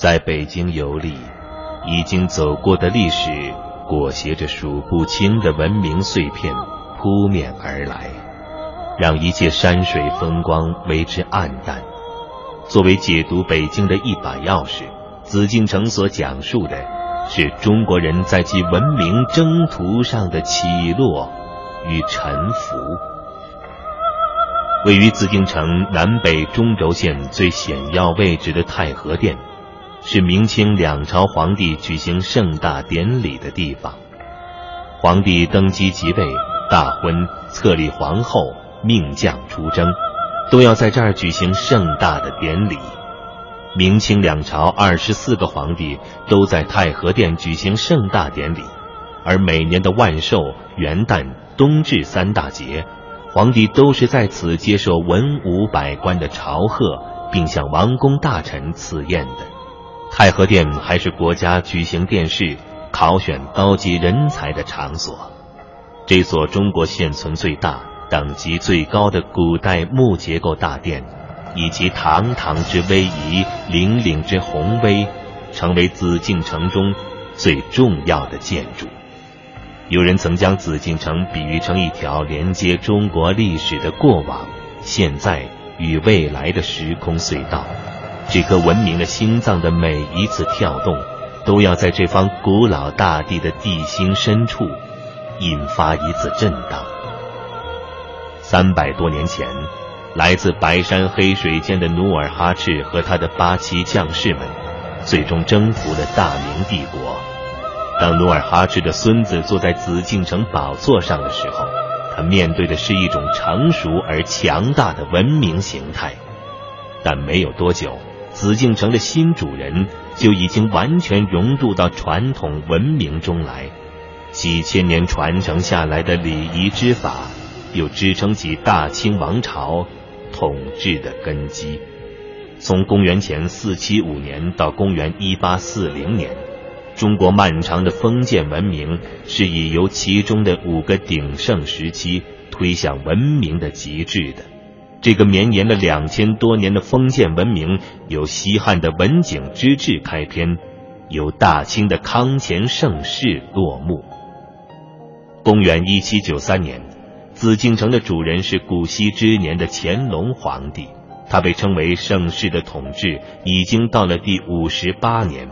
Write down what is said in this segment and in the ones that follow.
在北京游历，已经走过的历史裹挟着数不清的文明碎片扑面而来，让一切山水风光为之黯淡。作为解读北京的一把钥匙，紫禁城所讲述的是中国人在其文明征途上的起落与沉浮。位于紫禁城南北中轴线最险要位置的太和殿。是明清两朝皇帝举行盛大典礼的地方，皇帝登基即位、大婚、册立皇后、命将出征，都要在这儿举行盛大的典礼。明清两朝二十四个皇帝都在太和殿举行盛大典礼，而每年的万寿、元旦、冬至三大节，皇帝都是在此接受文武百官的朝贺，并向王公大臣赐宴的。太和殿还是国家举行殿试、考选高级人才的场所。这所中国现存最大、等级最高的古代木结构大殿，以其堂堂之威仪、凛凛之宏威，成为紫禁城中最重要的建筑。有人曾将紫禁城比喻成一条连接中国历史的过往、现在与未来的时空隧道。这颗文明的心脏的每一次跳动，都要在这方古老大地的地心深处引发一次震荡。三百多年前，来自白山黑水间的努尔哈赤和他的八旗将士们，最终征服了大明帝国。当努尔哈赤的孙子坐在紫禁城宝座上的时候，他面对的是一种成熟而强大的文明形态。但没有多久。紫禁城的新主人就已经完全融入到传统文明中来，几千年传承下来的礼仪之法，又支撑起大清王朝统治的根基。从公元前四七五年到公元一八四零年，中国漫长的封建文明是以由其中的五个鼎盛时期推向文明的极致的。这个绵延了两千多年的封建文明，由西汉的文景之治开篇，由大清的康乾盛世落幕。公元一七九三年，紫禁城的主人是古稀之年的乾隆皇帝，他被称为盛世的统治已经到了第五十八年。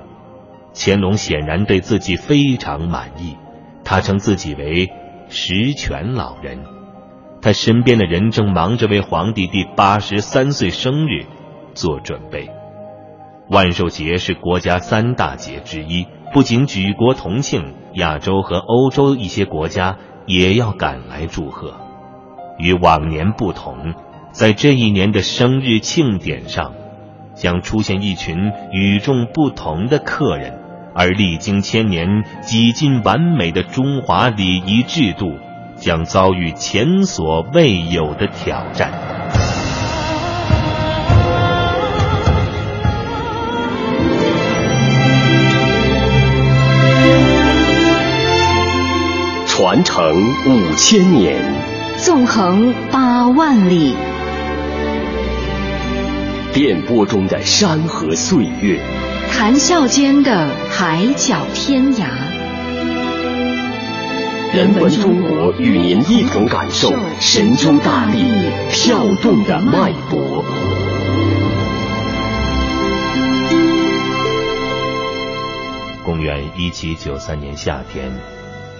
乾隆显然对自己非常满意，他称自己为十全老人。他身边的人正忙着为皇帝第八十三岁生日做准备。万寿节是国家三大节之一，不仅举国同庆，亚洲和欧洲一些国家也要赶来祝贺。与往年不同，在这一年的生日庆典上，将出现一群与众不同的客人，而历经千年、几近完美的中华礼仪制度。将遭遇前所未有的挑战。传承五千年，纵横八万里，电波中的山河岁月，谈笑间的海角天涯。人文中国与您一同感受神州大地跳动的脉搏。公元一七九三年夏天，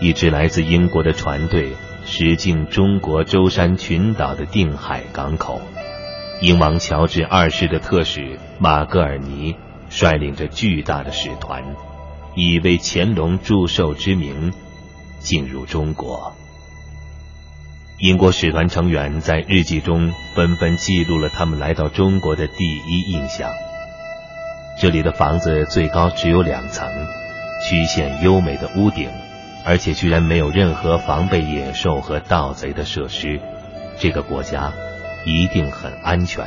一支来自英国的船队驶进中国舟山群岛的定海港口。英王乔治二世的特使马格尔尼率领着巨大的使团，以为乾隆祝寿之名。进入中国，英国使团成员在日记中纷纷记录了他们来到中国的第一印象。这里的房子最高只有两层，曲线优美的屋顶，而且居然没有任何防备野兽和盗贼的设施。这个国家一定很安全，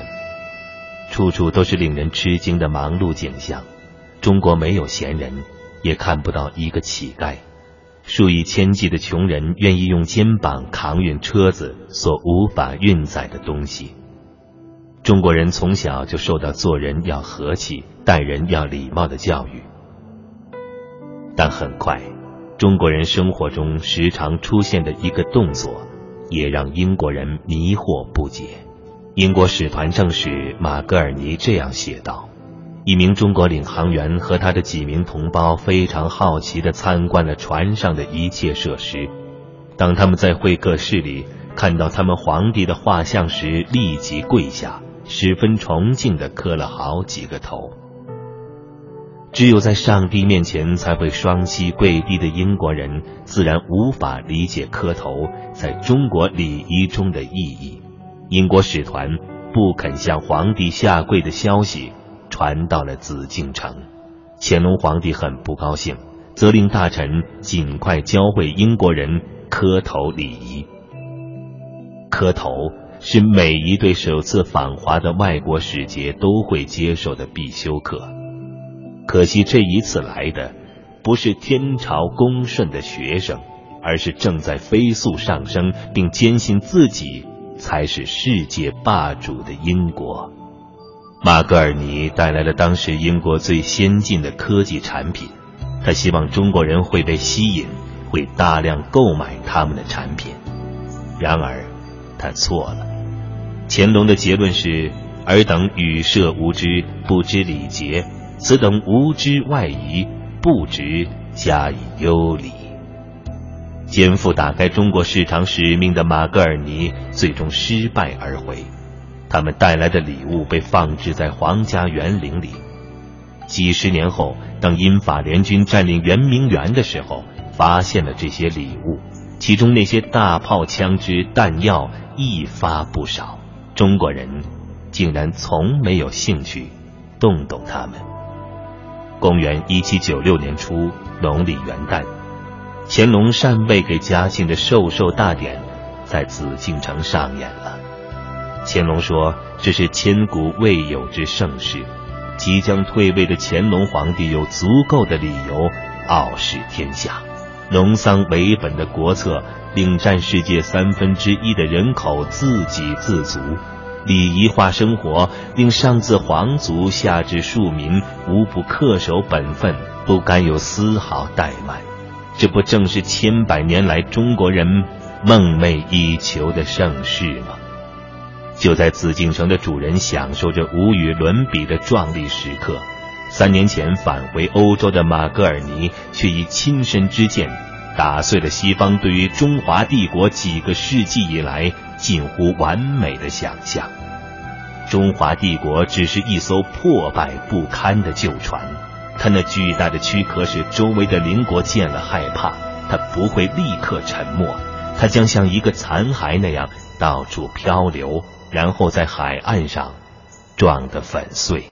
处处都是令人吃惊的忙碌景象。中国没有闲人，也看不到一个乞丐。数以千计的穷人愿意用肩膀扛运车子所无法运载的东西。中国人从小就受到做人要和气、待人要礼貌的教育。但很快，中国人生活中时常出现的一个动作，也让英国人迷惑不解。英国使团正使马格尔尼这样写道：“一名中国领航员和他的几名同胞非常好奇地参观了船上的一切设施。当他们在会客室里看到他们皇帝的画像时，立即跪下，十分崇敬地磕了好几个头。”只有在上帝面前才会双膝跪地的英国人，自然无法理解磕头在中国礼仪中的意义。英国使团不肯向皇帝下跪的消息传到了紫禁城，乾隆皇帝很不高兴，责令大臣尽快教会英国人磕头礼仪。磕头是每一对首次访华的外国使节都会接受的必修课。可惜这一次来的，不是天朝恭顺的学生，而是正在飞速上升并坚信自己才是世界霸主的英国。马格尔尼带来了当时英国最先进的科技产品，他希望中国人会被吸引，会大量购买他们的产品。然而，他错了。乾隆的结论是：尔等语涉无知，不知礼节。此等无知外夷，不值加以优礼。肩负打开中国市场使命的马格尔尼最终失败而回，他们带来的礼物被放置在皇家园林里。几十年后，当英法联军占领圆明园的时候，发现了这些礼物，其中那些大炮、枪支、弹药一发不少。中国人竟然从没有兴趣动动他们。公元一七九六年初，农历元旦，乾隆禅位给嘉庆的授寿大典在紫禁城上演了。乾隆说：“这是千古未有之盛事，即将退位的乾隆皇帝有足够的理由傲视天下。农桑为本的国策，令占世界三分之一的人口自给自足。”礼仪化生活令上自皇族下至庶民无不恪守本分，不敢有丝毫怠慢。这不正是千百年来中国人梦寐以求的盛世吗？就在紫禁城的主人享受着无与伦比的壮丽时刻，三年前返回欧洲的马格尔尼却以亲身之见打碎了西方对于中华帝国几个世纪以来。近乎完美的想象，中华帝国只是一艘破败不堪的旧船，它那巨大的躯壳使周围的邻国见了害怕。它不会立刻沉没，它将像一个残骸那样到处漂流，然后在海岸上撞得粉碎。